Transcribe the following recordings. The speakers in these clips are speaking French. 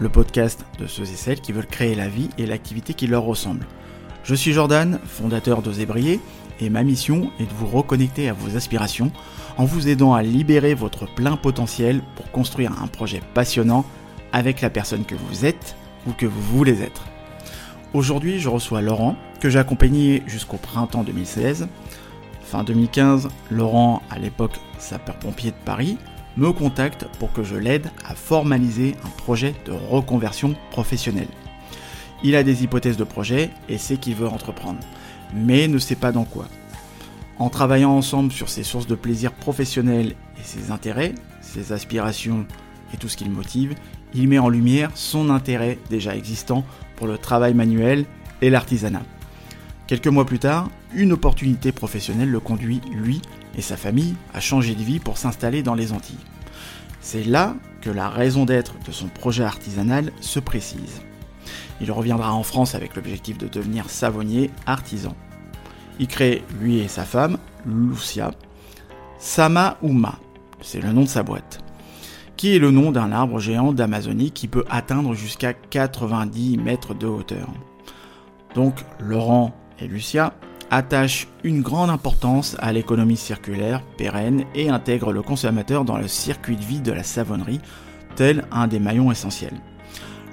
Le podcast de ceux et celles qui veulent créer la vie et l'activité qui leur ressemble. Je suis Jordan, fondateur de et ma mission est de vous reconnecter à vos aspirations en vous aidant à libérer votre plein potentiel pour construire un projet passionnant avec la personne que vous êtes ou que vous voulez être. Aujourd'hui, je reçois Laurent, que j'ai accompagné jusqu'au printemps 2016. Fin 2015, Laurent, à l'époque sapeur-pompier de Paris, me contacte pour que je l'aide à formaliser un projet de reconversion professionnelle. Il a des hypothèses de projet et sait qu'il veut entreprendre, mais ne sait pas dans quoi. En travaillant ensemble sur ses sources de plaisir professionnel et ses intérêts, ses aspirations et tout ce qui le motive, il met en lumière son intérêt déjà existant pour le travail manuel et l'artisanat. Quelques mois plus tard, une opportunité professionnelle le conduit, lui et sa famille, à changer de vie pour s'installer dans les Antilles. C'est là que la raison d'être de son projet artisanal se précise. Il reviendra en France avec l'objectif de devenir savonnier artisan. Il crée, lui et sa femme, Lucia, Sama Uma, c'est le nom de sa boîte qui est le nom d'un arbre géant d'Amazonie qui peut atteindre jusqu'à 90 mètres de hauteur. Donc Laurent et Lucia attachent une grande importance à l'économie circulaire pérenne et intègrent le consommateur dans le circuit de vie de la savonnerie, tel un des maillons essentiels.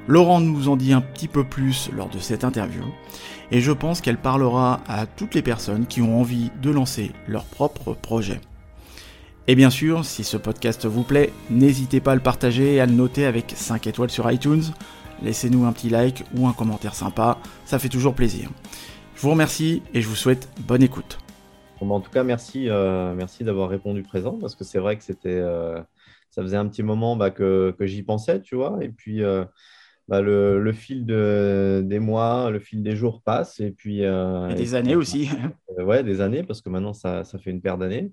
Laurent nous en dit un petit peu plus lors de cette interview, et je pense qu'elle parlera à toutes les personnes qui ont envie de lancer leur propre projet. Et bien sûr, si ce podcast vous plaît, n'hésitez pas à le partager et à le noter avec 5 étoiles sur iTunes. Laissez-nous un petit like ou un commentaire sympa, ça fait toujours plaisir. Je vous remercie et je vous souhaite bonne écoute. En tout cas, merci, euh, merci d'avoir répondu présent parce que c'est vrai que c'était, euh, ça faisait un petit moment bah, que, j'y pensais, tu vois. Et puis, euh, bah, le, fil des mois, le fil des jours passe et puis. et des années aussi. ouais, des années parce que maintenant ça, ça fait une paire d'années.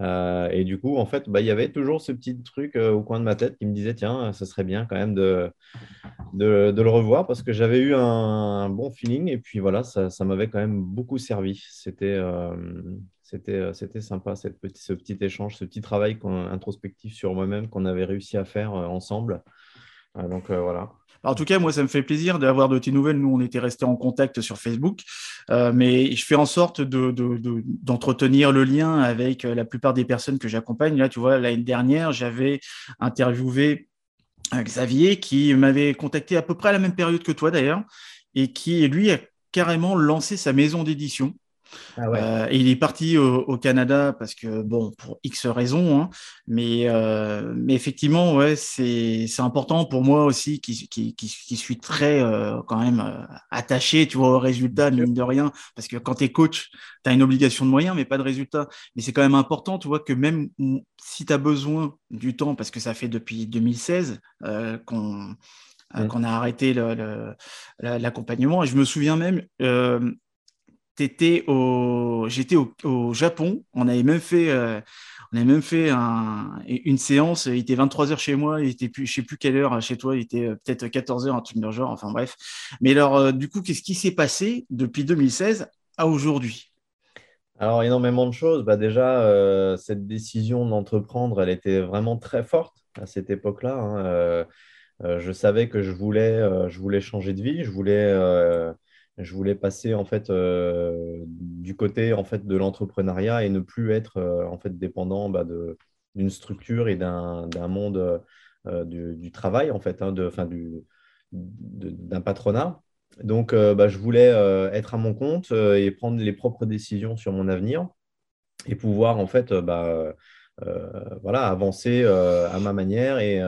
Et du coup, en fait, bah, il y avait toujours ce petit truc au coin de ma tête qui me disait, tiens, ce serait bien quand même de, de, le revoir parce que j'avais eu un, bon feeling et puis voilà, ça, ça m'avait quand même beaucoup servi. C'était euh, c'était c'était sympa cette petit, ce petit échange, ce petit travail introspectif sur moi-même qu'on avait réussi à faire ensemble. donc voilà, en tout cas, moi, ça me fait plaisir d'avoir de tes nouvelles. Nous, on était restés en contact sur Facebook, euh, mais je fais en sorte d'entretenir le lien avec euh, la plupart des personnes que j'accompagne. Là, tu vois, l'année dernière, j'avais interviewé euh, Xavier qui m'avait contacté à peu près à la même période que toi d'ailleurs, et qui, lui, a carrément lancé sa maison d'édition. Ah euh, et il est parti au, Canada parce que, bon, pour X raisons, hein, mais, euh, mais effectivement, ouais, c'est important pour moi aussi qui, qui, qui, suis très euh, quand même attaché tu vois, au résultat, mine de rien, parce que quand tu es coach, tu as une obligation de moyens, mais pas de résultat. Mais c'est quand même important, tu vois, que même si tu as besoin du temps, parce que ça fait depuis 2016 qu'on qu'on a arrêté l'accompagnement. Et je me souviens même, j'étais au, Japon. On avait même fait, euh, on avait même fait une séance. Il était 23 heures chez moi. Il était je sais plus quelle heure chez toi. Il était euh, peut-être 14 heures, un truc de genre. Enfin bref. Mais alors, euh, du coup, qu'est-ce qui s'est passé depuis 2016 à aujourd'hui? Alors, énormément de choses. Bah, déjà, cette décision d'entreprendre, elle était vraiment très forte à cette époque-là. Hein. je savais que je voulais, je voulais changer de vie, je voulais je voulais passer en fait euh, du côté en fait de l'entrepreneuriat et ne plus être euh, en fait dépendant bah, d'une structure et d'un monde euh, du, travail en fait, hein, de, d'un patronat. Donc, bah, je voulais être à mon compte et prendre les propres décisions sur mon avenir et pouvoir en fait bah, voilà, avancer à ma manière et,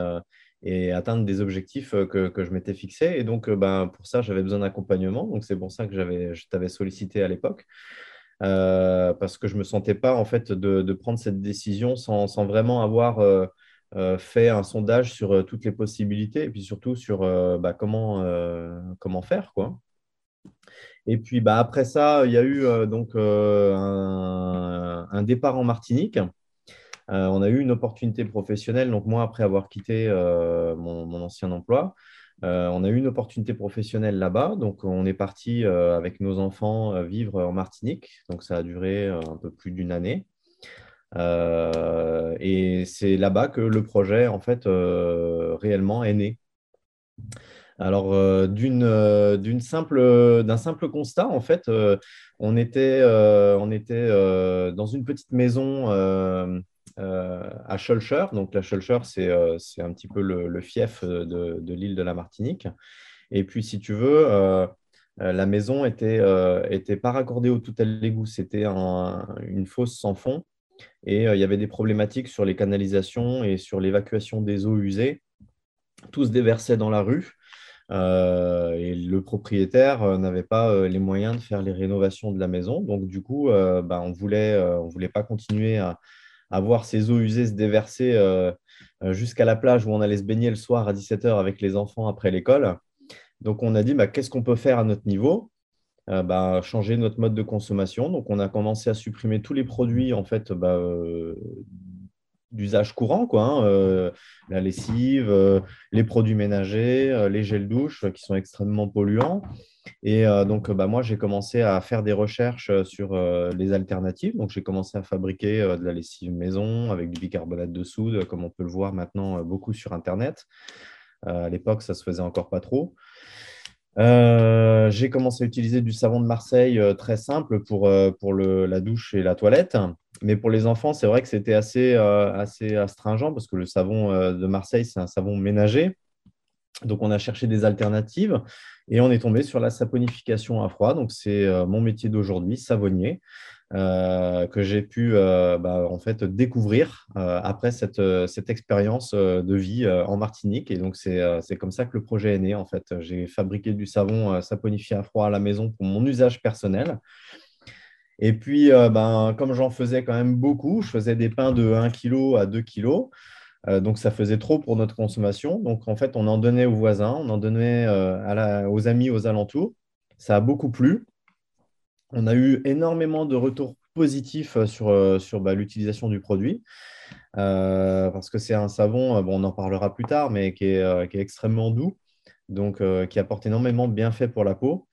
et atteindre des objectifs euh, que, que je m'étais fixés. Et donc, euh, ben, pour ça, j'avais besoin d'accompagnement. Donc, c'est pour ça que je t'avais sollicité à l'époque. Euh, parce que je ne me sentais pas en fait de, de, prendre cette décision sans, sans vraiment avoir fait un sondage sur toutes les possibilités et puis surtout sur bah, comment, comment faire. Quoi. Et puis bah, après ça, il y a eu donc, un, départ en Martinique. On a eu une opportunité professionnelle. Donc moi, après avoir quitté mon, ancien emploi, on a eu une opportunité professionnelle là-bas. Donc on est parti avec nos enfants vivre en Martinique. Donc ça a duré un peu plus d'une année. Euh, et c'est là-bas que le projet, en fait, euh, réellement est né. Alors, euh, d'une, d'un simple constat, en fait, on était, on était dans une petite maison à Schulcher. Donc, la Schulcher, c'est, c'est un petit peu le, fief de, de, l'île de la Martinique. Et puis, si tu veux, la maison était, était pas raccordée au tout à l'égout. C'était une fosse sans fond et euh, il y avait des problématiques sur les canalisations et sur l'évacuation des eaux usées. Tout se déversait dans la rue. Euh, et le propriétaire euh, n'avait pas les moyens de faire les rénovations de la maison. Donc, du coup, bah, on ne voulait, on voulait pas continuer à, voir ces eaux usées se déverser jusqu'à la plage où on allait se baigner le soir à 17h avec les enfants après l'école. Donc, on a dit, bah, qu'est-ce qu'on peut faire à notre niveau? Euh, bah, changer notre mode de consommation. Donc, on a commencé à supprimer tous les produits en fait bah, euh, d'usage courant, quoi, hein, euh, la lessive, les produits ménagers, les gels douche qui sont extrêmement polluants. Et donc, bah, moi, j'ai commencé à faire des recherches sur les alternatives. Donc, j'ai commencé à fabriquer de la lessive maison avec du bicarbonate de soude, comme on peut le voir maintenant beaucoup sur Internet. à l'époque, ça se faisait encore pas trop. Euh, j'ai commencé à utiliser du savon de Marseille euh, très simple pour, euh, pour le, la douche et la toilette. Mais pour les enfants, c'est vrai que c'était assez, assez astringent parce que le savon de Marseille, c'est un savon ménager. Donc, on a cherché des alternatives et on est tombé sur la saponification à froid. Donc, c'est mon métier d'aujourd'hui, savonnier. Euh, que j'ai pu euh, bah, en fait découvrir euh, après cette, cette expérience de vie en Martinique. Et donc, c'est comme ça que le projet est né. En fait, j'ai fabriqué du savon saponifié à froid à la maison pour mon usage personnel. Et puis, ben, comme j'en faisais quand même beaucoup, je faisais des pains de 1 kg à 2 kg. Donc, ça faisait trop pour notre consommation. Donc, en fait, on en donnait aux voisins, on en donnait à aux amis aux alentours. Ça a beaucoup plu on a eu énormément de retours positifs euh, sur, euh, bah, l'utilisation du produit. Euh, parce que c'est un savon, bon, on en parlera plus tard, mais qui est, extrêmement doux, donc qui apporte énormément de bienfaits pour la peau.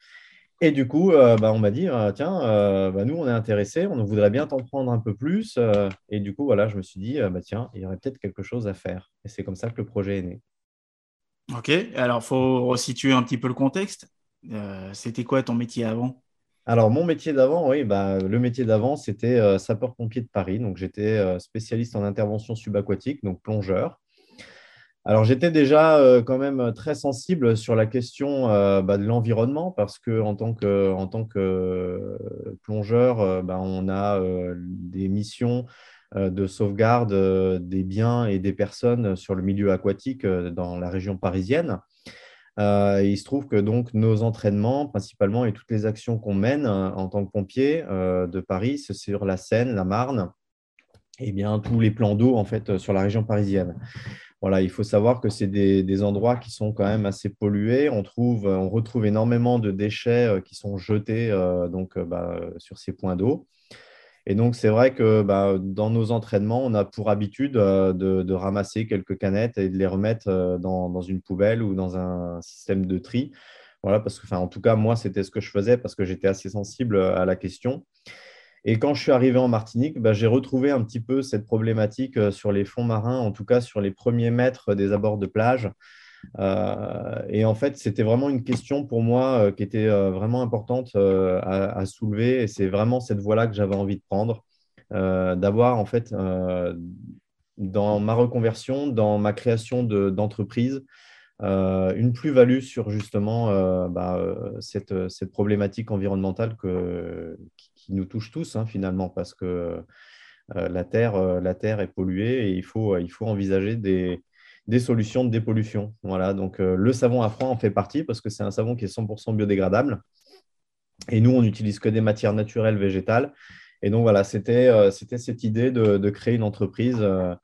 Et du coup, bah, on m'a dit, tiens, bah, nous, on est intéressés, on voudrait bien t'en prendre un peu plus. et du coup, voilà, je me suis dit, bah, tiens, il y aurait peut-être quelque chose à faire. Et c'est comme ça que le projet est né. Ok, alors il faut resituer un petit peu le contexte. C'était quoi ton métier avant? Alors, mon métier d'avant, oui, bah, le métier d'avant, c'était euh, sapeur-pompier de Paris. Donc, j'étais euh, spécialiste en intervention subaquatique, donc plongeur. Alors, j'étais déjà euh, quand même très sensible sur la question bah, de l'environnement parce que en tant que, tant que plongeur, bah, on a des missions de sauvegarde des biens et des personnes sur le milieu aquatique dans la région parisienne. Euh, il se trouve que donc nos entraînements, principalement, et toutes les actions qu'on mène euh, en tant que pompier euh, de Paris, c'est sur la Seine, la Marne, et bien tous les plans d'eau en fait sur la région parisienne. Voilà, il faut savoir que c'est des, endroits qui sont quand même assez pollués. On, trouve, on retrouve énormément de déchets qui sont jetés donc, bah, sur ces points d'eau. Et donc, c'est vrai que bah, dans nos entraînements, on a pour habitude euh, de, ramasser quelques canettes et de les remettre euh, dans, une poubelle ou dans un système de tri. Voilà, parce que, en tout cas, moi, c'était ce que je faisais parce que j'étais assez sensible à la question. Et quand je suis arrivé en Martinique, bah, j'ai retrouvé un petit peu cette problématique euh, sur les fonds marins, en tout cas sur les premiers mètres des abords de plage. Euh, et en fait, c'était vraiment une question pour moi euh, qui était vraiment importante à, soulever. Et c'est vraiment cette voie-là que j'avais envie de prendre, d'avoir en fait dans ma reconversion, dans ma création d'entreprise, une plus-value sur justement bah, cette, cette, problématique environnementale qui, nous touche tous hein, finalement, parce que la, terre, la Terre est polluée et il faut, il faut envisager des, des solutions de dépollution. Voilà, donc euh, le savon à froid en fait partie parce que c'est un savon qui est 100% biodégradable. Et nous, on n'utilise que des matières naturelles végétales. Et donc voilà, c'était euh, cette idée de, créer une entreprise euh,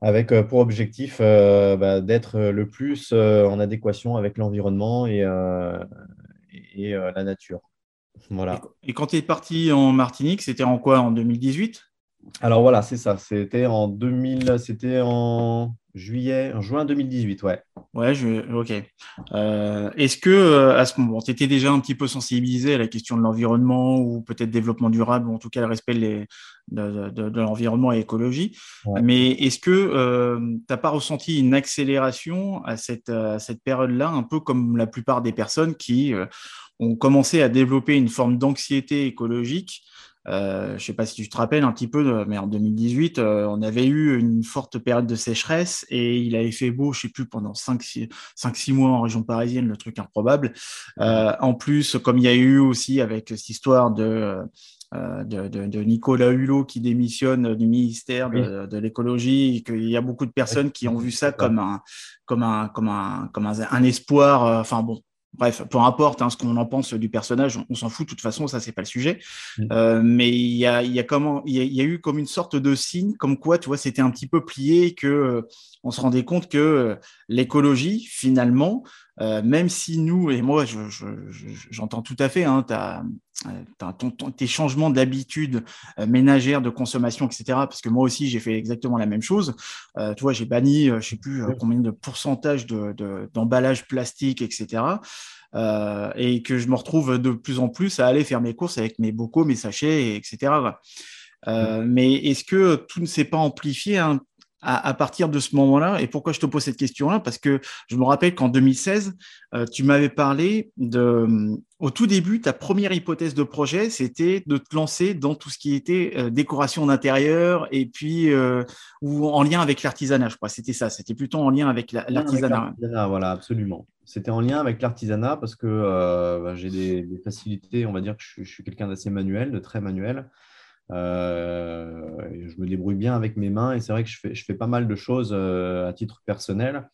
avec pour objectif bah, d'être le plus en adéquation avec l'environnement et, et la nature. Voilà. Et, quand tu es parti en Martinique, c'était en quoi? En 2018 Alors voilà, c'est ça. C'était en 2000, c'était en juillet, en juin 2018, ouais. Ouais, je, ok. Euh, est-ce que euh, à ce moment, tu étais déjà un petit peu sensibilisé à la question de l'environnement ou peut-être développement durable, ou en tout cas le respect de, de, l'environnement et l'écologie, mais est-ce que euh, tu n'as pas ressenti une accélération à cette, cette période-là, un peu comme la plupart des personnes qui ont commencé à développer une forme d'anxiété écologique je ne sais pas si tu te rappelles un petit peu, mais en 2018, euh, on avait eu une forte période de sécheresse et il avait fait beau, je ne sais plus, pendant 5-6 mois en région parisienne, le truc improbable. Euh, en plus, comme il y a eu aussi avec cette histoire de, de, Nicolas Hulot qui démissionne du ministère de, l'écologie, qu'il y a beaucoup de personnes qui ont vu ça comme un, comme un, comme un, comme un espoir. Enfin bon, Bref, peu importe hein, ce qu'on en pense du personnage, on, s'en fout de toute façon, ça c'est pas le sujet. Mm. Euh, mais il y a, y, comment, il y, a, eu comme une sorte de signe, comme quoi, tu vois, c'était un petit peu plié, que euh, on se rendait compte que euh, l'écologie, finalement, même si nous et moi, j'entends tout à fait, hein, tes changements d'habitude ménagère, de consommation, etc. Parce que moi aussi, j'ai fait exactement la même chose. tu vois, j'ai banni, je sais plus combien de pourcentage d'emballage de, plastique, etc. Euh, et que je me retrouve de plus en plus à aller faire mes courses avec mes bocaux, mes sachets, etc. Euh, mais est-ce que tout ne s'est pas amplifié à, partir de ce moment-là Et pourquoi je te pose cette question-là? Parce que je me rappelle qu'en 2016, euh, tu m'avais parlé de, au tout début, ta première hypothèse de projet, c'était de te lancer dans tout ce qui était décoration d'intérieur et puis ou en lien avec l'artisanat. Je crois, c'était ça. C'était plutôt en lien avec l'artisanat. voilà, absolument c'était en lien avec l'artisanat parce que euh, bah, j'ai des, facilités, on va dire que je, suis quelqu'un d'assez manuel, de très manuel. Euh, je me débrouille bien avec mes mains et c'est vrai que je fais, fais, pas mal de choses euh, à titre personnel.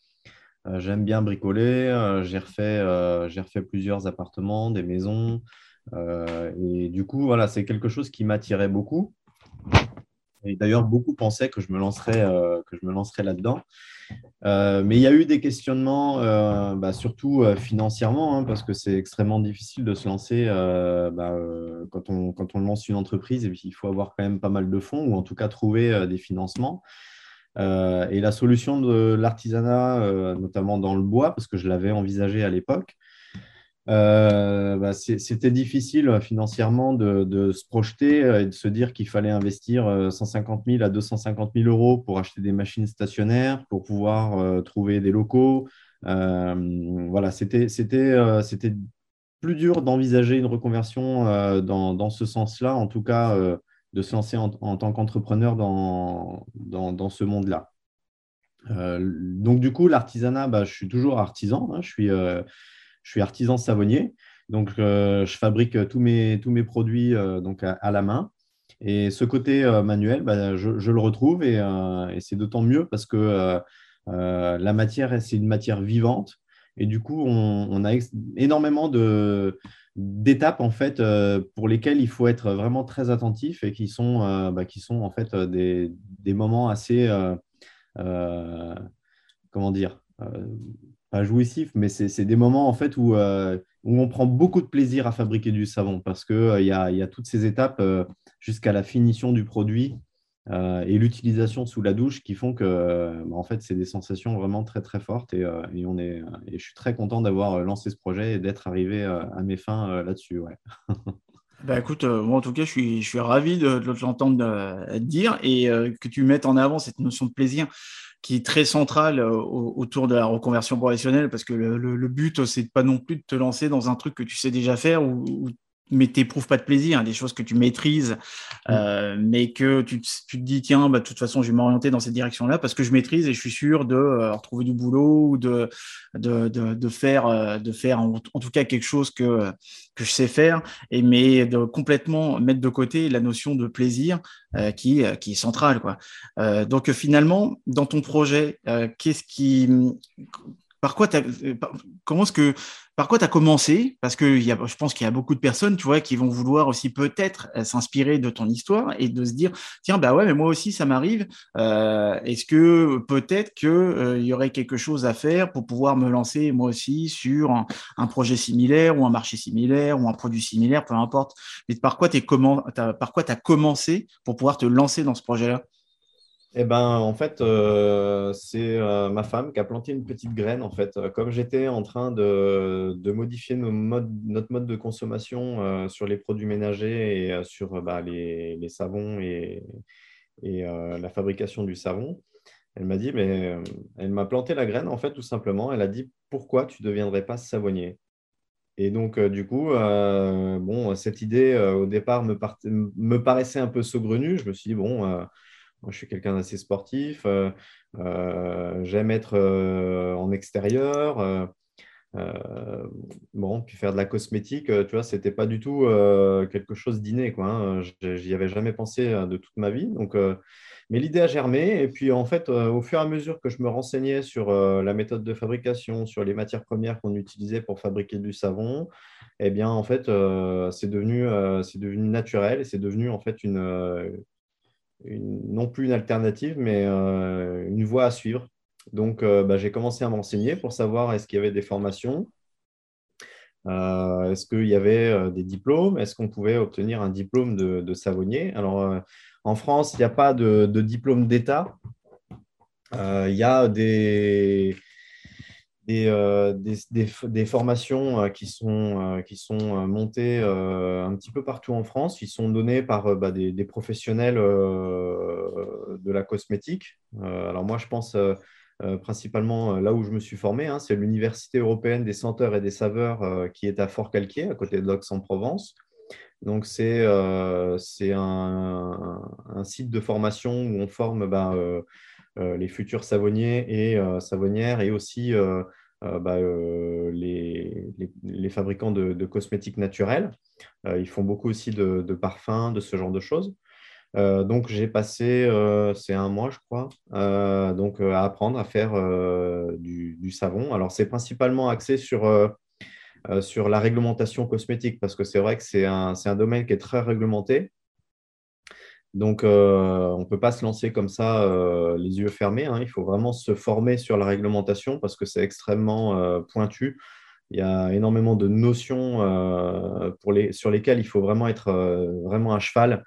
J'aime bien bricoler, j'ai refait, refait, plusieurs appartements, des maisons. et du coup, voilà, c'est quelque chose qui m'attirait beaucoup. D'ailleurs, beaucoup pensaient que je me lancerais, que je me lancerais là-dedans. Euh, mais il y a eu des questionnements, euh, bah, surtout euh, financièrement, hein, parce que c'est extrêmement difficile de se lancer bah, quand, on, quand on lance une entreprise. Et puis, il faut avoir quand même pas mal de fonds, ou en tout cas trouver des financements. et la solution de l'artisanat, notamment dans le bois, parce que je l'avais envisagé à l'époque, euh, bah, c'était difficile euh, financièrement de, se projeter euh, et de se dire qu'il fallait investir 150 000 à 250 000 euros pour acheter des machines stationnaires, pour pouvoir trouver des locaux. voilà, c'était plus dur d'envisager une reconversion dans, ce sens-là, en tout cas de se lancer en, tant qu'entrepreneur dans, dans, ce monde-là. donc du coup, l'artisanat, bah, je suis toujours artisan, hein, je suis je suis artisan savonnier. Donc, euh, je fabrique tous mes, tous mes produits euh, donc à, la main. Et ce côté euh, manuel, bah, je, le retrouve et, c'est d'autant mieux parce que la matière, c'est une matière vivante. Et du coup, on, a énormément d'étapes en fait pour lesquelles il faut être vraiment très attentif et qui sont, bah, qui sont en fait des, des moments assez comment dire pas jouissif, mais c'est des moments en fait où, euh, où, on prend beaucoup de plaisir à fabriquer du savon parce qu'il euh, y, a, y, a, toutes ces étapes euh, jusqu'à la finition du produit et l'utilisation sous la douche qui font que en fait, c'est des sensations vraiment très très fortes et, et on est, et je suis très content d'avoir lancé ce projet et d'être arrivé à mes fins là-dessus. Ouais. Bah écoute, moi en tout cas, je suis, je suis ravi de, de l'entendre dire et que tu mettes en avant cette notion de plaisir qui est très centrale euh, autour de la reconversion professionnelle, parce que le, le, but, c'est pas non plus de te lancer dans un truc que tu sais déjà faire ou, mais t'éprouves pas de plaisir, hein, des choses que tu maîtrises, mmh. euh, mais que tu, tu, te dis tiens, bah, de toute façon, je vais m'orienter dans cette direction-là parce que je maîtrise et je suis sûr de euh, retrouver du boulot ou de, de, de, de faire, euh, de faire en, tout cas quelque chose que, que je sais faire, et mais de complètement mettre de côté la notion de plaisir qui, qui est centrale. Quoi. donc finalement, dans ton projet, qu'est-ce qui par quoi tu as commencé? Parce que y a, je pense qu'il y a beaucoup de personnes, tu qui vont vouloir aussi peut-être euh, s'inspirer de ton histoire et de se dire, tiens, bah ouais, mais moi aussi, ça m'arrive. Euh, est-ce que peut-être qu'il euh, y aurait quelque chose à faire pour pouvoir me lancer moi aussi sur un, projet similaire ou un marché similaire ou un produit similaire, peu importe. Mais par quoi tu as commencé pour pouvoir te lancer dans ce projet-là? Eh ben, en fait, euh, c'est euh, ma femme qui a planté une petite graine. En fait, euh, comme j'étais en train de, modifier notre mode de consommation sur les produits ménagers et sur bah, les, savons et, la fabrication du savon, elle m'a dit, mais elle m'a planté la graine, en fait, tout simplement. Elle a dit, pourquoi tu ne deviendrais pas savonnier? Et donc, du coup, bon, cette idée, au départ, me, me, paraissait un peu saugrenue. Je me suis dit, bon je suis quelqu'un d'assez sportif. Euh, euh, j'aime être euh, en extérieur. bon, puis faire de la cosmétique, tu vois, c'était pas du tout quelque chose d'inné, quoi. Hein. J'y avais jamais pensé de toute ma vie. Donc, mais l'idée a germé. Et puis, en fait, au fur et à mesure que je me renseignais sur la méthode de fabrication, sur les matières premières qu'on utilisait pour fabriquer du savon, eh bien, en fait, c'est devenu, c'est devenu naturel et c'est devenu, en fait, une, non plus une alternative, mais euh, une voie à suivre. Donc, euh, bah, j'ai commencé à m'enseigner pour savoir est-ce qu'il y avait des formations, euh, est-ce qu'il y avait des diplômes, est-ce qu'on pouvait obtenir un diplôme de, savonnier. Alors, en France, il n'y a pas de diplôme d'État. Il y a des, euh, des, formations euh, qui sont, euh, qui sont montées un petit peu partout en France, qui sont données par bah, des, professionnels de la cosmétique. alors moi, je pense principalement là où je me suis formé, hein, c'est l'Université européenne des senteurs et des saveurs qui est à Fort-Calquier, à côté de l'Aix-en-Provence. Donc, c'est un, un, site de formation où on forme bah, les futurs savonniers et savonnières et aussi euh, bah, euh, les, fabricants de, cosmétiques naturels. Euh, ils font beaucoup aussi de, parfums, de ce genre de choses. donc, j'ai passé, c'est un mois, je crois, donc, à apprendre à faire du, du, savon. Alors, c'est principalement axé sur, sur la réglementation cosmétique, parce que c'est vrai que c'est un, un, domaine qui est très réglementé. Donc, euh, on ne peut pas se lancer comme ça euh, les yeux fermés. Hein. Il faut vraiment se former sur la réglementation parce que c'est extrêmement euh, pointu. Il y a énormément de notions sur lesquelles il faut vraiment être vraiment à cheval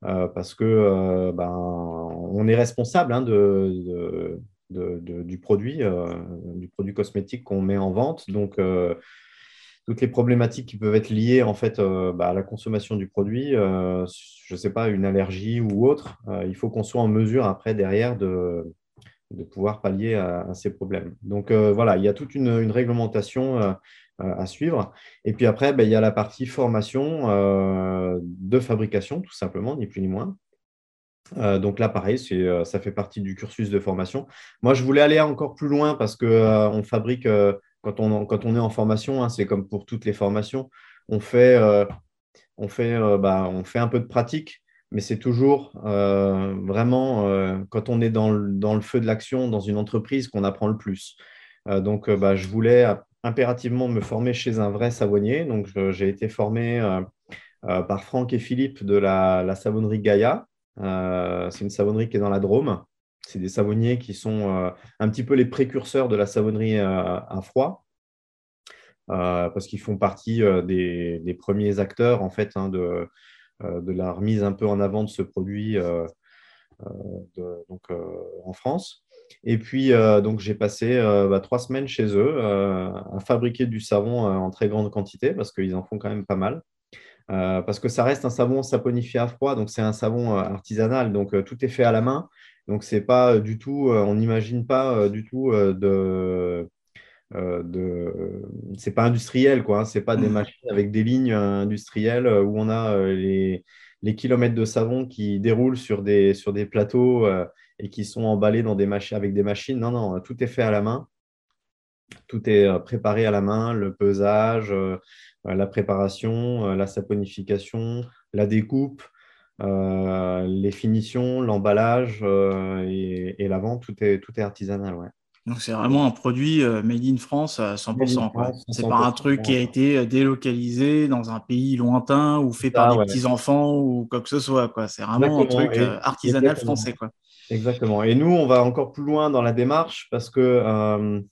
parce que ben, on est responsable hein, du produit, du produit cosmétique qu'on met en vente. Donc, toutes les problématiques qui peuvent être liées en fait euh, bah, à la consommation du produit, euh, je ne sais pas, une allergie ou autre, euh, il faut qu'on soit en mesure après derrière de, de pouvoir pallier à, ces problèmes. Donc voilà, il y a toute une, réglementation à suivre. Et puis après, bah, il y a la partie formation de fabrication, tout simplement, ni plus ni moins. donc là, pareil, ça fait partie du cursus de formation. Moi, je voulais aller encore plus loin parce qu'on fabrique quand on, est en formation, hein, c'est comme pour toutes les formations, on fait, euh, euh, bah, on fait un peu de pratique, mais c'est toujours euh, vraiment quand on est dans le, feu de l'action dans une entreprise qu'on apprend le plus. donc, bah, je voulais impérativement me former chez un vrai savonnier. Donc, j'ai été formé par Franck et Philippe de la, la savonnerie Gaïa. c'est une savonnerie qui est dans la Drôme. C'est des savonniers qui sont euh, un petit peu les précurseurs de la savonnerie euh, à froid, euh, parce qu'ils font partie des, premiers acteurs en fait hein, de, la remise un peu en avant de ce produit donc, en France. Et puis, donc, j'ai passé bah, trois semaines chez eux à fabriquer du savon en très grande quantité parce qu'ils en font quand même pas mal. parce que ça reste un savon saponifié à froid, donc c'est un savon artisanal, donc tout est fait à la main. Donc, c'est pas du tout, euh, on n'imagine pas euh, du tout euh, de. de c'est pas industriel, quoi. Hein. c'est pas des machines avec des lignes industrielles où on a les, les, kilomètres de savon qui déroulent sur des, sur des plateaux et qui sont emballés dans des machines, avec des machines. Non, non, tout est fait à la main. Tout est préparé à la main, le pesage, la préparation, la saponification, la découpe, euh, les finitions, l'emballage euh, et, la vente, tout est, tout est artisanal. Ouais. Donc c'est vraiment un produit euh, made in France à 100%. C'est pas un truc qui a été euh, délocalisé dans un pays lointain ou fait par des petits enfants ou quoi que ce soit. C'est vraiment un truc euh, artisanal français. Quoi. Exactement. Et nous, on va encore plus loin dans la démarche parce que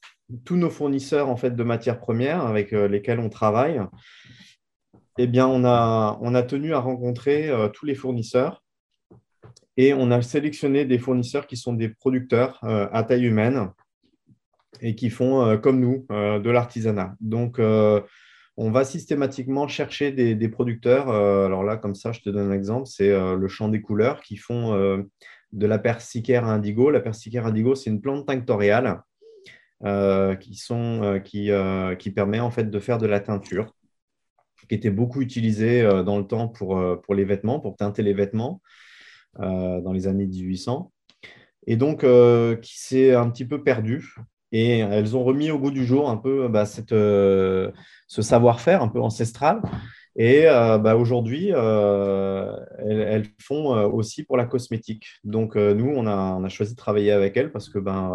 tous nos fournisseurs en fait de matières premières avec lesquels on travaille, eh bien, on a, tenu à rencontrer tous les fournisseurs et on a sélectionné des fournisseurs qui sont des producteurs à taille humaine et qui font, euh, comme nous, euh, de l'artisanat. Donc, euh, on va systématiquement chercher des, producteurs. alors là, comme ça, je te donne un exemple, c'est le champ des couleurs qui font de la persicaire indigo. La persicaire indigo, c'est une plante tinctoriale qui, qui, permet en fait de faire de la teinture, qui était beaucoup utilisée dans le temps pour, pour les vêtements, pour teinter les vêtements dans les années 1800. Et donc, qui s'est un petit peu perdu et elles ont remis au goût du jour un peu bah, euh, ce savoir-faire un peu ancestral. Et euh, bah, aujourd'hui, euh, elles, font aussi pour la cosmétique. Donc nous, on a, choisi de travailler avec elles parce que ben,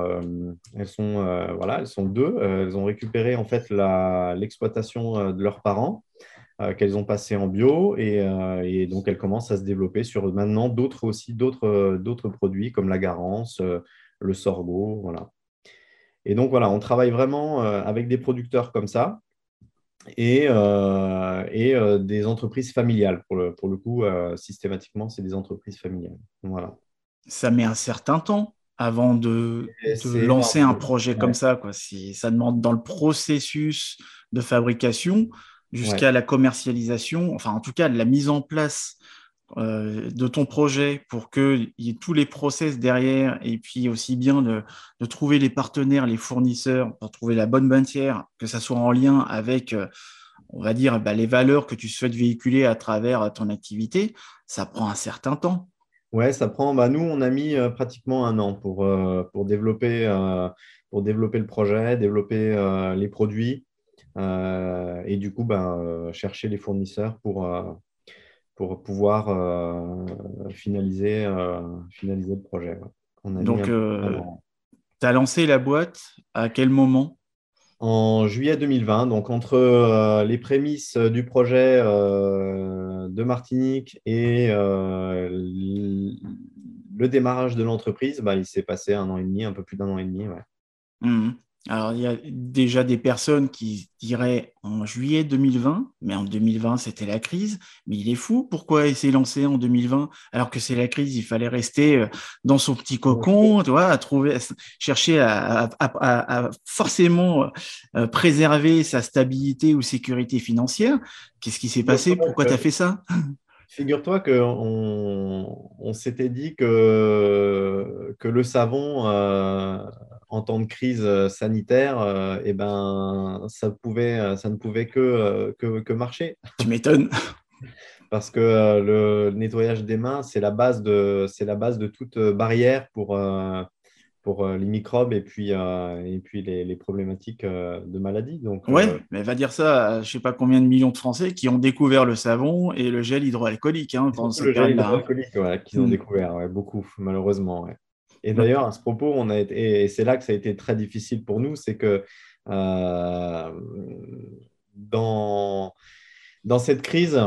elles, sont, voilà, elles sont deux. Elles ont récupéré en fait l'exploitation de leurs parents qu'elles ont passé en bio et, et, donc elles commencent à se développer sur maintenant d'autres aussi d'autres produits comme la garance, le sorgho, voilà. Et donc, voilà, on travaille vraiment euh, avec des producteurs comme ça et, euh, et euh, des entreprises familiales. Pour le, pour le coup, systématiquement, c'est des entreprises familiales. Voilà. Ça met un certain temps avant de, lancer un projet comme ça. Quoi. Si ça demande dans le processus de fabrication jusqu'à la commercialisation, enfin en tout cas de la mise en place euh, de ton projet pour qu'il y ait tous les process derrière et puis aussi bien de, trouver les partenaires, les fournisseurs pour trouver la bonne matière, que ça soit en lien avec, euh, on va dire, bah, les valeurs que tu souhaites véhiculer à travers ton activité, ça prend un certain temps. Ouais, ça prend. Bah, nous, on a mis euh, pratiquement un an pour, pour, développer, pour développer le projet, développer les produits et du coup, bah, chercher les fournisseurs pour pour pouvoir euh, finaliser, euh, finaliser le projet. Donc, euh, tu as lancé la boîte à quel moment? En juillet 2020, donc entre les prémices du projet de Martinique et le démarrage de l'entreprise, bah, il s'est passé un an et demi, un peu plus d'un an et demi. Ouais. Mmh. Alors, il y a déjà des personnes qui diraient en juillet 2020, mais en 2020, c'était la crise. Mais il est fou, pourquoi il s'est lancé en 2020 alors que c'est la crise Il fallait rester euh, dans son petit cocon, tu vois, à trouver, chercher à, forcément euh, préserver sa stabilité ou sécurité financière. Qu'est-ce qui s'est passé? Pourquoi tu as fait ça? Figure-toi qu'on on, s'était dit que, que le savon, euh, en temps de crise euh, sanitaire, euh, eh ben, ça, pouvait, ça ne pouvait que, que, marcher. Tu m'étonnes. Parce que le nettoyage des mains, c'est la, base de, la base de toute barrière pour, pour les microbes et puis, et puis les, les problématiques de maladie. Donc, ouais, mais va dire ça à je ne sais pas combien de millions de Français qui ont découvert le savon et le gel hydroalcoolique hein, pendant Le gel hydroalcoolique, ouais, qu'ils ont hmm. découvert, beaucoup, malheureusement. Ouais. Et d'ailleurs, à ce propos, on a été, et c'est là que ça a été très difficile pour nous, c'est que euh, dans, dans cette crise,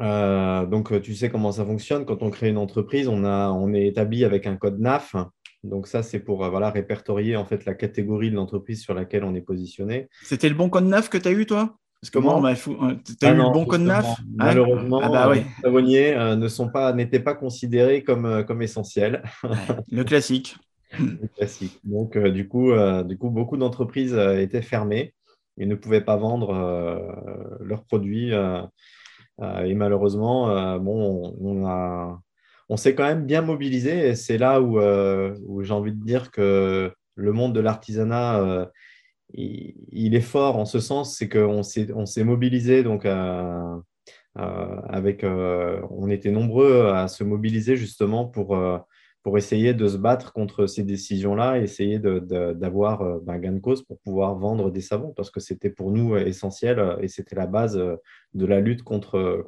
euh, donc tu sais comment ça fonctionne. Quand on crée une entreprise, on, a, on est établi avec un code NAF. Donc ça, c'est pour euh, voilà, répertorier en fait la catégorie de l'entreprise sur laquelle on est positionné. C'était le bon code NAF que tu as eu, toi? Comment bah, Tu as eu le bon code NAF ah, Malheureusement, ah bah, les savonniers euh, sont pas, n'étaient pas considérés comme, euh, comme essentiels. le classique. le classique. Donc, euh, du, coup, du coup, beaucoup d'entreprises étaient fermées et ne pouvaient pas vendre leurs produits. et malheureusement, bon, on, a, on s'est quand même bien mobilisé et c'est là où, où j'ai envie de dire que le monde de l'artisanat il, est fort en ce sens, c'est qu'on s'est, mobilisé donc euh, euh, avec, euh, on était nombreux à se mobiliser justement pour, essayer de se battre contre ces décisions-là, essayer d'avoir de, ben, gain de cause pour pouvoir vendre des savons parce que c'était pour nous essentiel et c'était la base de la lutte contre,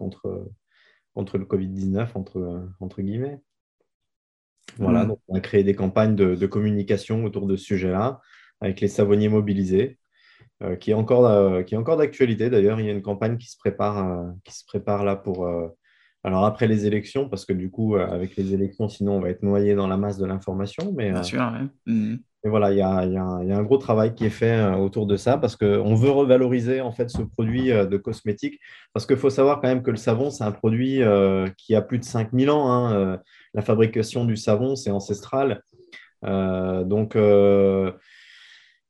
contre le Covid-19 entre, entre guillemets. Voilà, Mm. donc on a créé des campagnes de, de communication autour de ce sujet-là, avec les savonniers mobilisés, euh, qui est encore, euh, qui est encore d'actualité d'ailleurs. Il y a une campagne qui se prépare, euh, qui se prépare là pour. Alors après les élections, parce que du coup, euh, avec les élections, sinon on va être noyé dans la masse de l'information. Mais, Bien euh, sûr, ouais. Mm. mais voilà, il y a, il y a un, il y a un gros travail qui est fait euh, autour de ça, parce qu'on veut revaloriser en fait ce produit de cosmétique. Parce qu'il faut savoir quand même que le savon, c'est un produit qui a plus de 5000 ans. hein. La fabrication du savon, c'est ancestral. Euh, donc, euh,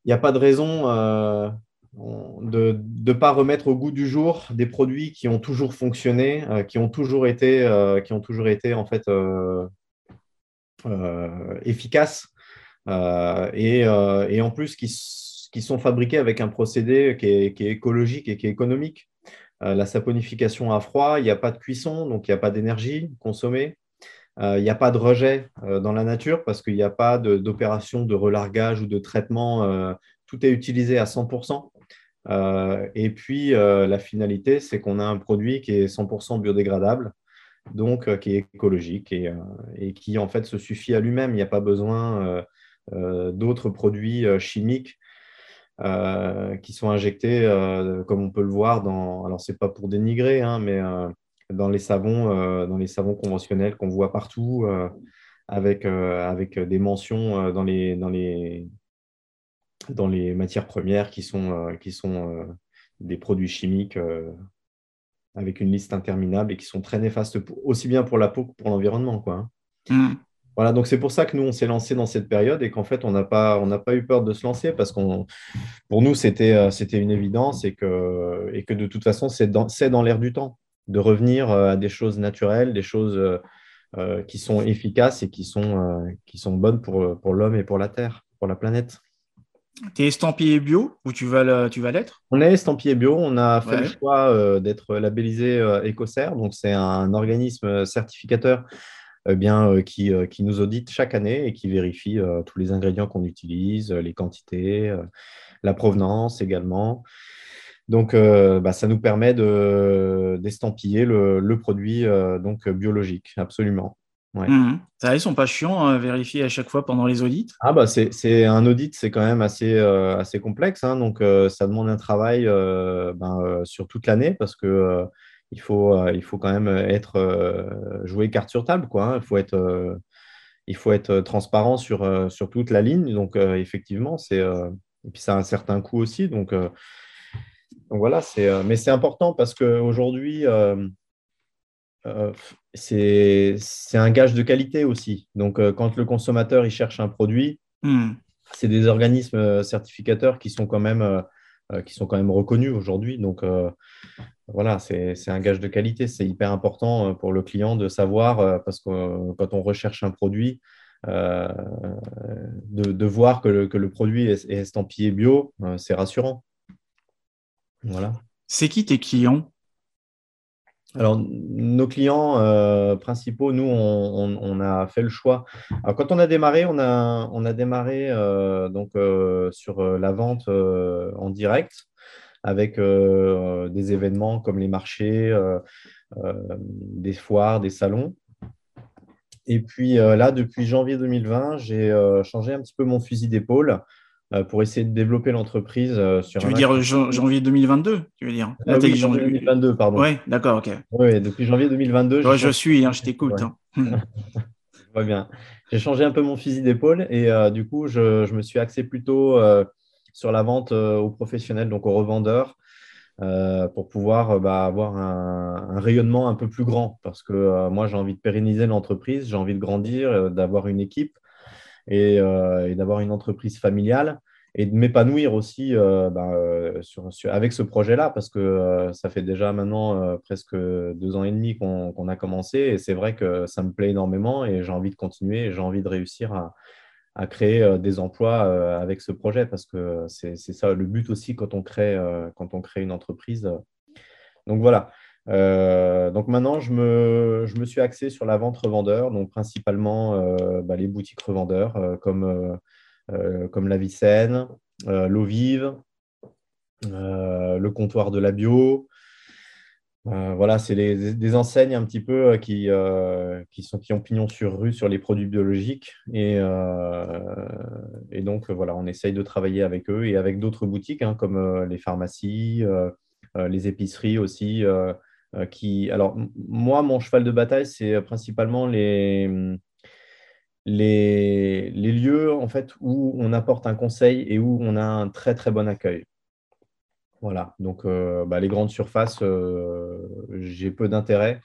il n'y a pas de raison euh, on- de ne pas remettre au goût du jour des produits qui ont toujours fonctionné, euh, qui ont toujours été, euh, qui ont toujours été en fait euh, efficaces et, en plus qui, sont fabriqués avec un procédé qui est, écologique et qui est économique. La saponification à froid, il n'y a pas de cuisson, donc il n'y a pas d'énergie consommée. Il n'y a pas de rejet dans la nature parce qu'il n'y a pas d'opération de, relargage ou de traitement. tout est utilisé à 100%. Euh, et puis, euh, la finalité, c'est qu'on a un produit qui est 100% biodégradable, donc euh, qui est écologique et, qui, en fait, se suffit à lui-même. Il n'y a pas besoin d'autres produits chimiques qui sont injectés, comme on peut le voir dans. Alors, c'est pas pour dénigrer, hein, mais dans les savons, dans les savons conventionnels qu'on voit partout, avec, avec des mentions dans les, dans les, dans les matières premières qui sont, euh, qui sont euh, des produits chimiques euh, avec une liste interminable et qui sont très néfastes pour- aussi bien pour la peau que pour l'environnement, quoi. hein. Mm. Voilà, donc c'est pour ça que nous, on s'est lancé dans cette période et qu'en fait, on n'a pas, on n'a pas eu peur de se lancer parce qu'on, pour nous, c'était, c'était une évidence et que, et que de toute façon, c'est dans, c'est dans l'air du temps de revenir à des choses naturelles, des choses euh, qui sont efficaces et qui sont, euh, qui sont bonnes pour, pour l'homme et pour la Terre, pour la planète. T'es estampillé bio ou tu vas le- tu vas l'être? On est estampillé bio, on a fait Ouais. le choix euh, d'être labellisé euh, donc c'est un organisme certificateur euh, bien, euh, qui, qui nous audite chaque année et qui vérifie tous les ingrédients qu'on utilise, les quantités, la provenance également. Donc, bah, ça nous permet de, d'estampiller le, le produit donc, biologique, absolument. Ouais. Mm. Ça, ils sont pas chiants à vérifier à chaque fois pendant les audits? Ah bah c'est, c'est un audit, c'est quand même assez, euh, assez complexe, hein, donc euh, ça demande un travail euh, ben, sur toute l'année parce que il faut, il faut quand même être jouer carte sur table, quoi. hein. Il faut être, il faut être transparent sur, sur toute la ligne, donc effectivement, c'est et puis ça a un certain coût aussi, donc, donc voilà, c'est, mais c'est important parce qu'aujourd'hui, euh, euh, c'est, un gage de qualité aussi. Donc euh, quand le consommateur il cherche un produit, Mm. c'est des organismes euh, certificateurs qui sont quand même, euh, qui sont quand même reconnus aujourd'hui. Donc, euh, voilà, c'est un gage de qualité. C'est hyper important pour le client de savoir, parce que quand on recherche un produit, de, de voir que le, que le produit est, est estampillé bio, c'est rassurant. Voilà. C'est qui tes clients? Alors, nos clients euh, principaux, nous, on, a fait le choix. Alors, quand on a démarré, on a, on a démarré euh, donc, euh, sur la vente en direct avec des événements comme les marchés, des foires, des salons. Et puis là, depuis janvier 2020, j'ai changé un petit peu mon fusil d'épaule pour essayer de développer l'entreprise euh, sur Tu veux dire jan- janvier 2022 Tu veux dire? Ah Là, oui, janvier janvier- 2022, pardon. Ouais, d'accord, ok. Oui, depuis janvier 2022, j'ai Ouais, je suis, hein, je t'écoute. Ouais. hein. Très bien. J'ai changé un peu mon fusil d'épaule et euh, du coup, je, je me suis axé plutôt euh, sur la vente euh, aux professionnels, donc aux revendeurs, euh, pour pouvoir euh, bah, avoir un, un rayonnement un peu plus grand. Parce que euh, moi, j'ai envie de pérenniser l'entreprise, j'ai envie de grandir, euh, d'avoir une équipe et, euh, et d'avoir une entreprise familiale et de m'épanouir aussi euh, bah, euh, avec ce projet-là parce que ça fait déjà maintenant presque deux ans et demi qu'on a commencé et c'est vrai que ça me plaît énormément et j'ai envie de continuer j'ai envie de réussir à, à créer des emplois avec ce projet parce que c'est ça le but aussi quand on crée, quand on crée une entreprise. Donc voilà. Euh, donc maintenant, je me, je me suis axé sur la vente revendeur, donc principalement euh, bah, les boutiques revendeurs euh, comme, comme la Vicenne, l'eau vive, le comptoir de la bio, voilà, c'est des enseignes un petit peu qui, qui, sont, qui ont pignon sur rue sur les produits biologiques. Et, et donc, voilà, on essaye de travailler avec eux et avec d'autres boutiques hein, comme les pharmacies, les épiceries aussi. Qui... Alors, moi, mon cheval de bataille, c'est principalement les, les, lieux en fait, où on apporte un conseil et où on a un très, très bon accueil. Voilà, donc euh, bah, les grandes surfaces, euh, j'ai peu d'intérêt,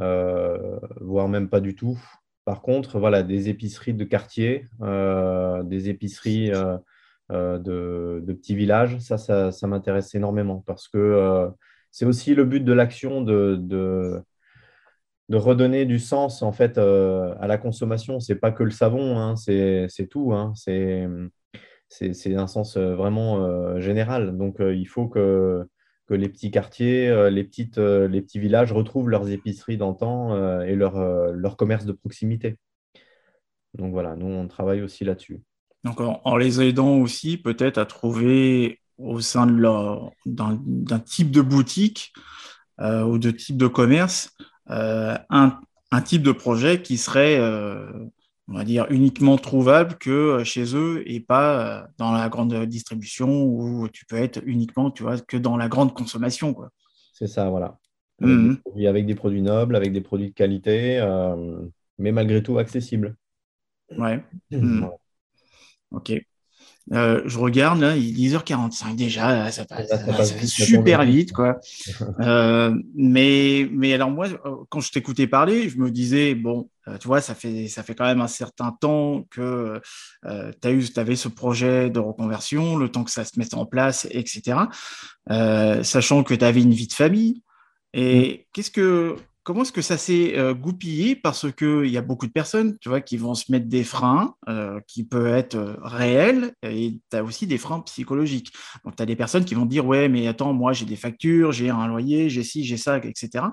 euh, voire même pas du tout. Par contre, voilà, des épiceries de quartier, des épiceries de, petits villages, ça, ça, m'intéresse énormément parce que c'est aussi le but de l'action de, de, redonner du sens en fait à la consommation. C'est pas que le savon, hein, c'est tout. Hein, c'est un sens euh, vraiment euh, général. Donc, euh, il faut que, que les petits quartiers, les, petites, les petits villages retrouvent leurs épiceries d'antan et leur, leur commerce de proximité. Donc voilà, nous, on travaille aussi là-dessus. Donc, en, les aidant aussi peut-être à trouver au sein d'un type de boutique ou de type de commerce un, un, type de projet qui serait on va dire, uniquement trouvable que euh, chez eux et pas euh, dans la grande distribution où tu peux être uniquement, tu vois, que dans la grande consommation. Quoi. C'est ça, voilà. Avec, mmh. des produits nobles, avec des produits de qualité, euh, mais malgré tout accessibles. Ouais. Mmh. Ok. Euh, je regarde, là, il est 10h45 déjà, ça passe, super vite, quoi. euh, mais, mais alors moi, quand je t'écoutais parler, je me disais, bon, euh, tu vois, ça fait, ça fait quand même un certain temps que euh, tu avais ce projet de reconversion, le temps que ça se mette en place, etc. Euh, sachant que tu avais une vie de famille. Et mmh. qu'est-ce que, Comment est-ce que ça s'est euh, goupillé Parce qu'il y a beaucoup de personnes, tu vois, qui vont se mettre des freins euh, qui peuvent être euh, réels et tu as aussi des freins psychologiques. Donc, tu as des personnes qui vont dire, ouais, mais attends, moi, j'ai des factures, j'ai un loyer, j'ai ci, j'ai ça, etc.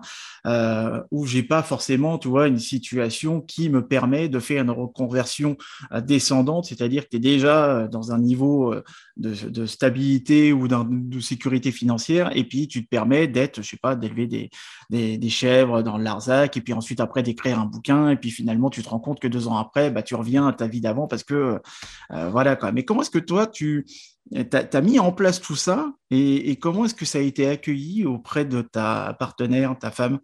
Euh, où j'ai pas forcément, tu vois, une situation qui me permet de faire une reconversion descendante, c'est-à-dire que tu es déjà dans un niveau de, stabilité ou de sécurité financière et puis tu te permets d'être, je sais pas, d'élever des, des, des chèvres dans le Larzac, et puis ensuite après d'écrire un bouquin, et puis finalement tu te rends compte que deux ans après, bah, tu reviens à ta vie d'avant parce que euh, voilà quoi. Mais comment est-ce que toi tu as, mis en place tout ça et, comment est-ce que ça a été accueilli auprès de ta partenaire, ta femme?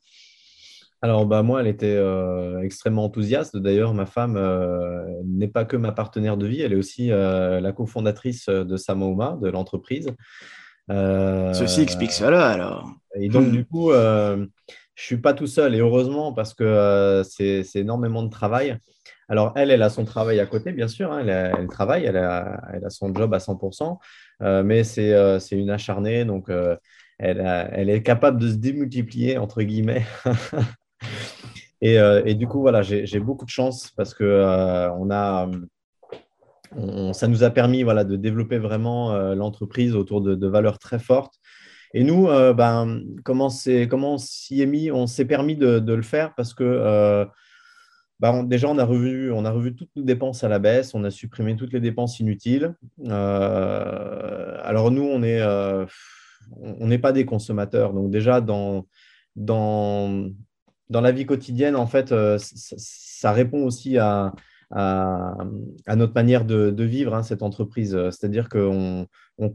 Alors, bah, moi, elle était euh, extrêmement enthousiaste. D'ailleurs, ma femme euh, n'est pas que ma partenaire de vie, elle est aussi la cofondatrice de Samaoma, de l'entreprise. Ceci explique cela alors. Et donc, du coup, je suis pas tout seul et heureusement parce que euh, c'est énormément de travail. Alors, elle, elle a son travail à côté, bien sûr. Hein, elle, travaille, elle a, son job à 100%, euh, mais euh, c'est une acharnée. Donc, elle, elle, est capable de se démultiplier, entre guillemets. et, du coup, voilà, j'ai beaucoup de chance parce que on a, ça nous a permis voilà, de développer vraiment l'entreprise autour de, valeurs très fortes et nous, euh, ben, comment, comment on s'y est mis On s'est permis de, le faire parce que euh, ben, déjà, on a, revu, on a revu toutes nos dépenses à la baisse, on a supprimé toutes les dépenses inutiles. Euh, alors nous, on n'est on n'est pas des consommateurs. Donc déjà, dans, dans, dans la vie quotidienne, en fait, ça, répond aussi à, à, notre manière de, vivre hein, cette entreprise. C'est-à-dire qu'on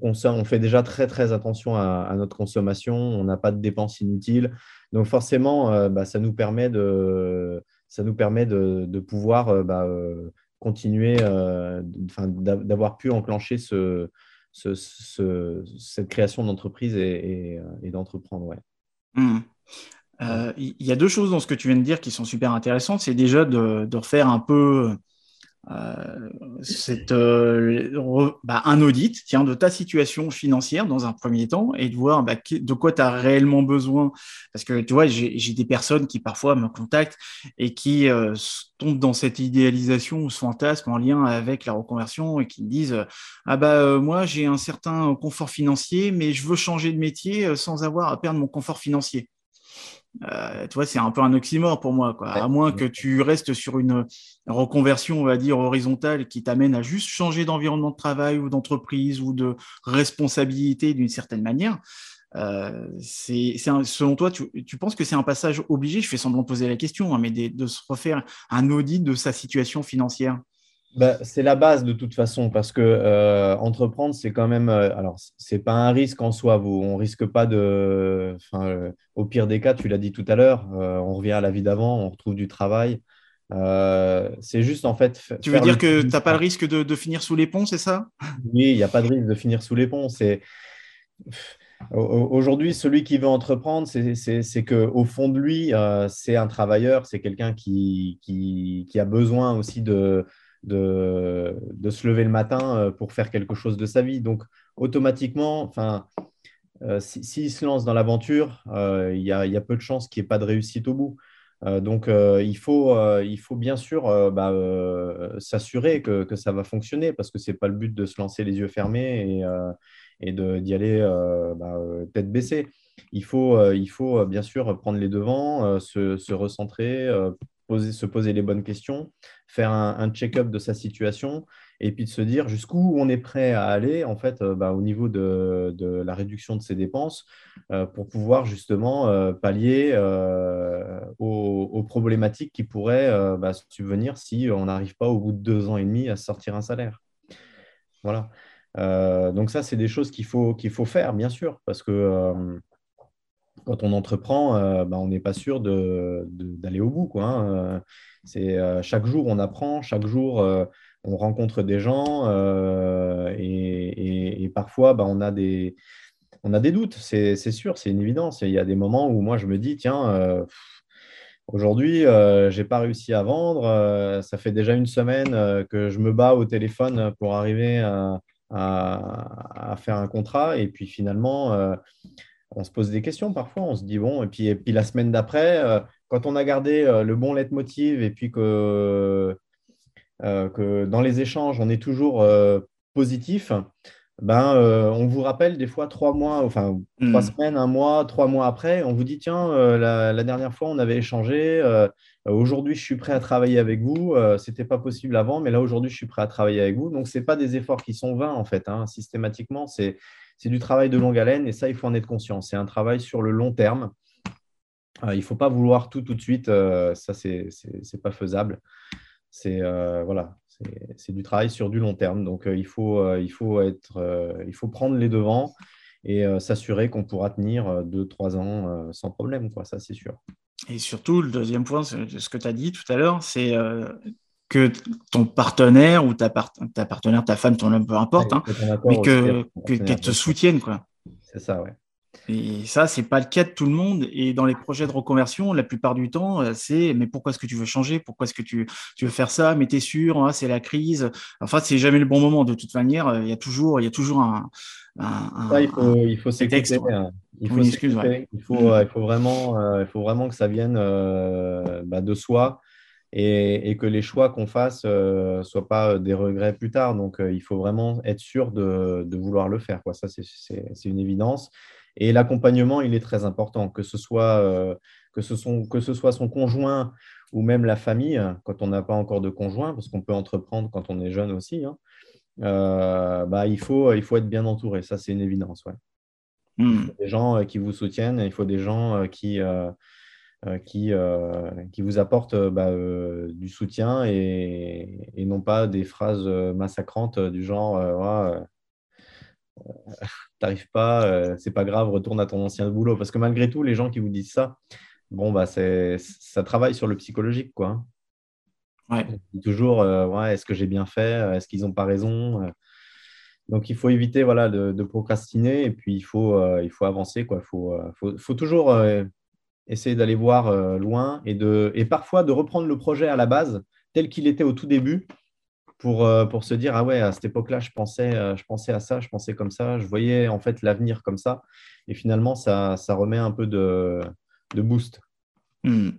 on, fait déjà très très attention à, notre consommation, on n'a pas de dépenses inutiles. Donc forcément, euh, bah, ça nous permet de, ça nous permet de, pouvoir euh, bah, euh, continuer, d'avoir pu enclencher ce, cette création d'entreprise et, d'entreprendre. Ouais. Mmh. Il y a deux choses dans ce que tu viens de dire qui sont super intéressantes. C'est déjà de, refaire un peu euh, c'est euh, bah, un audit tiens, de ta situation financière dans un premier temps et de voir bah, de quoi tu as réellement besoin. Parce que tu vois, j'ai des personnes qui parfois me contactent et qui euh, tombent dans cette idéalisation ou ce fantasme en lien avec la reconversion et qui me disent Ah bah moi j'ai un certain confort financier, mais je veux changer de métier sans avoir à perdre mon confort financier. Euh, tu vois, c'est un peu un oxymore pour moi, quoi. À moins que tu restes sur une reconversion, on va dire, horizontale qui t'amène à juste changer d'environnement de travail ou d'entreprise ou de responsabilité d'une certaine manière. c'est, selon toi, tu, penses que c'est un passage obligé? Je fais semblant de poser la question, hein, mais de, se refaire un audit de sa situation financière bah, c'est la base de toute façon, parce que euh, entreprendre, c'est quand même. Euh, alors, c'est pas un risque en soi. Vous, on risque pas de. Euh, au pire des cas, tu l'as dit tout à l'heure, on revient à la vie d'avant, on retrouve du travail. c'est juste en fait. Tu veux dire que tu n'as pas le risque de, finir sous les ponts, c'est ça? Oui, il n'y a pas de risque de finir sous les ponts. C'est. Aujourd'hui, celui qui veut entreprendre, c'est qu'au fond de lui, c'est un travailleur, c'est quelqu'un qui, qui, a besoin aussi de, de, se lever le matin euh, pour faire quelque chose de sa vie. Donc, automatiquement, enfin, euh, s'il se lance dans l'aventure, euh, il y, a peu de chances qu'il n'y ait pas de réussite au bout. donc, il, faut, il faut bien sûr bah, s'assurer que, que, ça va fonctionner parce que ce n'est pas le but de se lancer les yeux fermés et, et d'y aller bah, tête baissée. Il faut, il faut bien sûr prendre les devants, se, recentrer, se poser les bonnes questions, faire un, check-up de sa situation et puis de se dire jusqu'où on est prêt à aller en fait euh, bah, au niveau de, la réduction de ses dépenses euh, pour pouvoir justement euh, pallier aux, problématiques qui pourraient bah, subvenir si on n'arrive pas au bout de deux ans et demi à sortir un salaire. Voilà. donc ça, c'est des choses qu'il faut, qu'il faut faire, bien sûr, parce que quand on entreprend, euh, bah, on n'est pas sûr d'aller au bout. Hein. euh, euh, chaque jour, on apprend, chaque jour, on rencontre des gens et, parfois, bah, on, a des, doutes, c'est, sûr, c'est une évidence. Il y a des moments où moi, je me dis, tiens, aujourd'hui, je n'ai pas réussi à vendre, ça fait déjà une semaine que je me bats au téléphone pour arriver à faire un contrat et puis finalement on se pose des questions parfois, on se dit bon, et puis, et puis la semaine d'après, euh, quand on a gardé euh, le bon leitmotiv et puis que, euh, que dans les échanges, on est toujours positif, ben, on vous rappelle des fois trois mois, enfin trois hmm. semaines, un mois, trois mois après, on vous dit tiens, la, dernière fois on avait échangé, aujourd'hui je suis prêt à travailler avec vous, c'était pas possible avant, mais là aujourd'hui je suis prêt à travailler avec vous. Donc ce pas des efforts qui sont vains en fait, hein. systématiquement, c'est c'est du travail de longue haleine et ça, il faut en être conscient. C'est un travail sur le long terme. Euh, il ne faut pas vouloir tout tout de suite. Euh, ça, c'est n'est pas faisable. C'est euh, voilà, du travail sur du long terme. Donc, il, faut, être, il faut prendre les devants et s'assurer qu'on pourra tenir deux, trois ans sans problème. Quoi. Ça, c'est sûr. Et surtout, le deuxième point, ce que tu as dit tout à l'heure, c'est que ton partenaire ou ta, ta partenaire, ta femme, ton homme, peu importe, hein, mais que, qu'elle te soutienne. Quoi. C'est ça, ouais. Et ça, c'est pas le cas de tout le monde. Et dans les projets de reconversion, la plupart du temps, euh, c'est mais pourquoi est-ce que tu veux changer? Pourquoi est-ce que tu, tu, veux faire ça? Mais t'es sûr hein, C'est la crise. Enfin, c'est jamais le bon moment. De toute manière, euh, il y a toujours, il y a toujours un. ça, il faut, il faut s'écouter. Hein. Il faut, il, faut, mm. il, faut vraiment, euh, il faut vraiment que ça vienne bah, de soi et, que les choix qu'on fasse ne euh, soient pas des regrets plus tard. Donc, euh, il faut vraiment être sûr de, vouloir le faire. Quoi. Ça, c'est une évidence. Et l'accompagnement, il est très important, que ce soit, euh, que ce que ce soit son conjoint ou même la famille, quand on n'a pas encore de conjoint, parce qu'on peut entreprendre quand on est jeune aussi. Hein, bah, il, faut, il faut être bien entouré. Ça, c'est une évidence. Ouais. Hmm. des gens qui vous soutiennent, il faut des gens qui euh, qui, euh, qui vous apporte euh, bah, du soutien et, et, non pas des phrases massacrantes du genre t'arrives pas, c'est pas grave, retourne à ton ancien boulot. Parce que malgré tout, les gens qui vous disent ça, bon, bah, ça travaille sur le psychologique. Quoi. Ouais. Toujours, ouais, est-ce que j'ai bien fait Est-ce qu'ils n'ont pas raison Donc, il faut éviter voilà, de, procrastiner et puis il faut, il faut avancer. Il faut, faut, faut, toujours essayer d'aller voir euh, loin et, de, et parfois de reprendre le projet à la base tel qu'il était au tout début pour, euh, pour se dire, ah ouais, à cette époque-là, je pensais, euh, je pensais à ça, je pensais comme ça, je voyais en fait l'avenir comme ça. Et finalement, ça, ça remet un peu de, de boost. Hmm.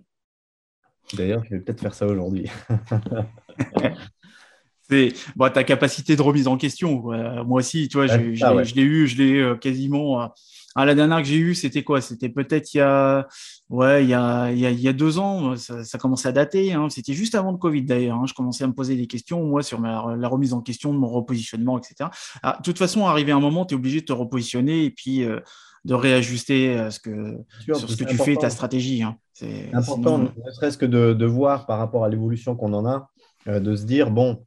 D'ailleurs, je vais peut-être faire ça aujourd'hui. c'est bon, ta capacité de remise en question. Moi aussi, tu vois, je, je l'ai eu, je l'ai quasiment ah, la dernière que j'ai eue, c'était quoi? C'était peut-être il y a, ouais, il y a, il y a, deux ans. Ça, ça commençait à dater. Hein. C'était juste avant le Covid d'ailleurs. Hein. Je commençais à me poser des questions, moi, sur la remise en question de mon repositionnement, etc. Ah, de toute façon, arrivé à un moment, tu es obligé de te repositionner et puis euh, de réajuster ce que, sur ce que tu fais, ta stratégie. Hein. C'est important, ne serait-ce que de, de, voir par rapport à l'évolution qu'on en a, de se dire, bon,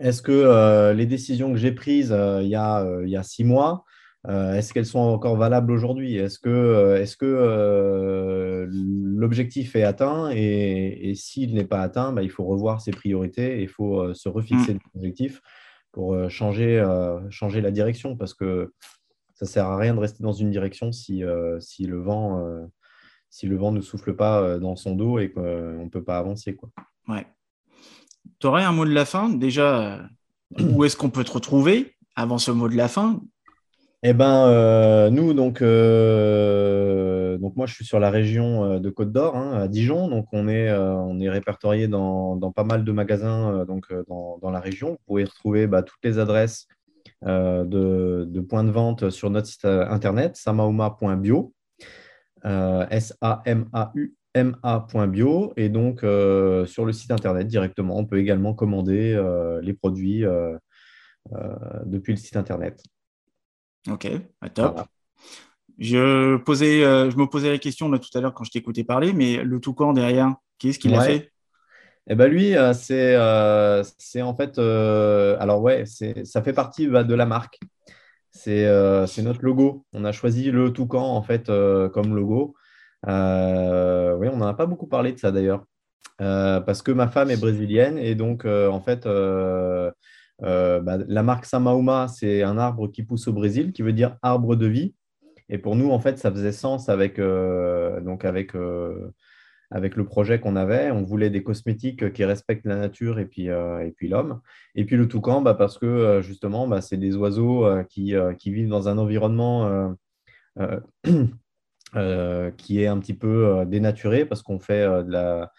est-ce que les décisions que j'ai prises il, y a, il y a six mois, est-ce qu'elles sont encore valables aujourd'hui? Est-ce que, est que l'objectif est atteint? Et, s'il n'est pas atteint, bah, il faut revoir ses priorités et il faut se refixer mmh. des objectifs pour changer, changer la direction parce que ça ne sert à rien de rester dans une direction si, si, le, vent, si le vent ne souffle pas dans son dos et qu'on ne peut pas avancer. Quoi. Ouais. Tu aurais un mot de la fin? Déjà, où est-ce qu'on peut te retrouver avant ce mot de la fin? Eh ben, euh, nous, donc, euh, donc, moi, je suis sur la région euh, de Côte d'Or, hein, à Dijon. Donc, on est, est répertorié dans, pas mal de magasins donc, dans, la région. Vous pouvez retrouver bah, toutes les adresses de, points de vente sur notre site internet, samauma.bio. S-A-M-A-U ma.bio et donc sur le site internet directement. On peut également commander les produits depuis le site internet. Ok, bah, top. Je, posais, euh, je me posais la question là, tout à l'heure quand je t'écoutais parler, mais le toucan derrière, qu'est-ce qu'il a fait? Eh ben lui, euh, c'est euh, en fait, alors ouais, ça fait partie bah, de la marque. C'est notre logo. On a choisi le toucan en fait comme logo. oui, on n'en a pas beaucoup parlé de ça d'ailleurs, parce que ma femme est brésilienne et donc en fait, euh, bah, la marque Samauma, c'est un arbre qui pousse au Brésil, qui veut dire arbre de vie. Et pour nous, en fait, ça faisait sens avec, euh, donc avec, euh, avec le projet qu'on avait. On voulait des cosmétiques qui respectent la nature et puis, et puis l'homme. Et puis le toucan, bah, parce que justement, bah, c'est des oiseaux qui, qui, vivent dans un environnement qui est un petit peu dénaturé parce qu'on fait de la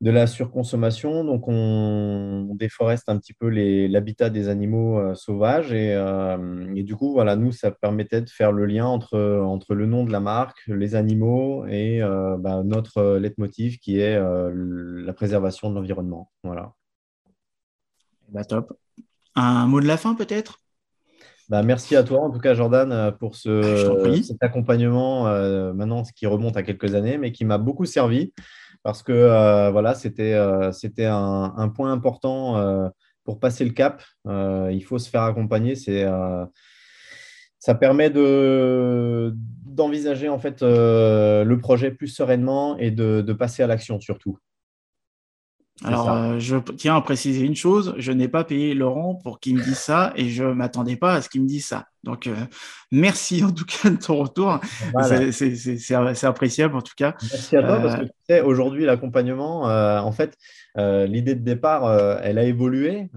de la surconsommation. Donc, on, déforeste un petit peu l'habitat des animaux euh, sauvages. Euh, et, du coup, voilà, nous, ça permettait de faire le lien entre, entre le nom de la marque, les animaux et euh, bah, notre leitmotiv qui est la préservation de l'environnement. Voilà. Bah, top. Un mot de la fin, peut-être? Bah, merci à toi, en tout cas, Jordan, pour ce, cet accompagnement, maintenant, ce qui remonte à quelques années, mais qui m'a beaucoup servi parce que euh, voilà, c'était euh, un, point important euh, pour passer le cap. il faut se faire accompagner. C'est ça permet de d'envisager en fait le projet plus sereinement et de passer à l'action surtout. Alors, euh, je tiens à préciser une chose, je n'ai pas payé Laurent pour qu'il me dise ça et je ne m'attendais pas à ce qu'il me dise ça. Donc, euh, merci en tout cas de ton retour. C'est appréciable en tout cas. Merci à toi parce que euh, tu sais, aujourd'hui, l'accompagnement, en fait, l'idée de départ, elle a évolué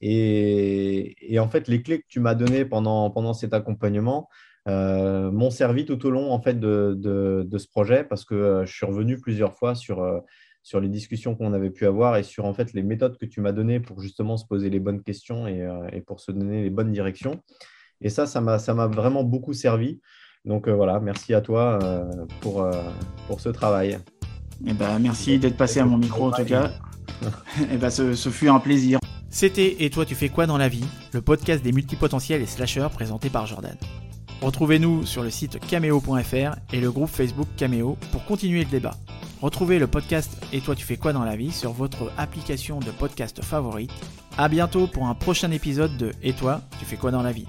et, et, en fait, les clés que tu m'as données pendant, pendant cet accompagnement, m'ont servi tout au long en fait de, de, de, ce projet parce que je suis revenu plusieurs fois sur sur les discussions qu'on avait pu avoir et sur en fait les méthodes que tu m'as données pour justement se poser les bonnes questions et, euh, pour se donner les bonnes directions. Et ça, ça m'a vraiment beaucoup servi. Donc euh, voilà, merci à toi euh, pour, pour ce travail. Eh ben, merci d'être passé à mon micro en tout cas. eh ben, ce, ce fut un plaisir. C'était Et toi tu fais quoi dans la vie? Le podcast des multipotentiels et slasheurs présenté par Jordan. Retrouvez-nous sur le site cameo.fr et le groupe Facebook Cameo pour continuer le débat. Retrouvez le podcast Et toi tu fais quoi dans la vie sur votre application de podcast favorite. A bientôt pour un prochain épisode de Et toi tu fais quoi dans la vie?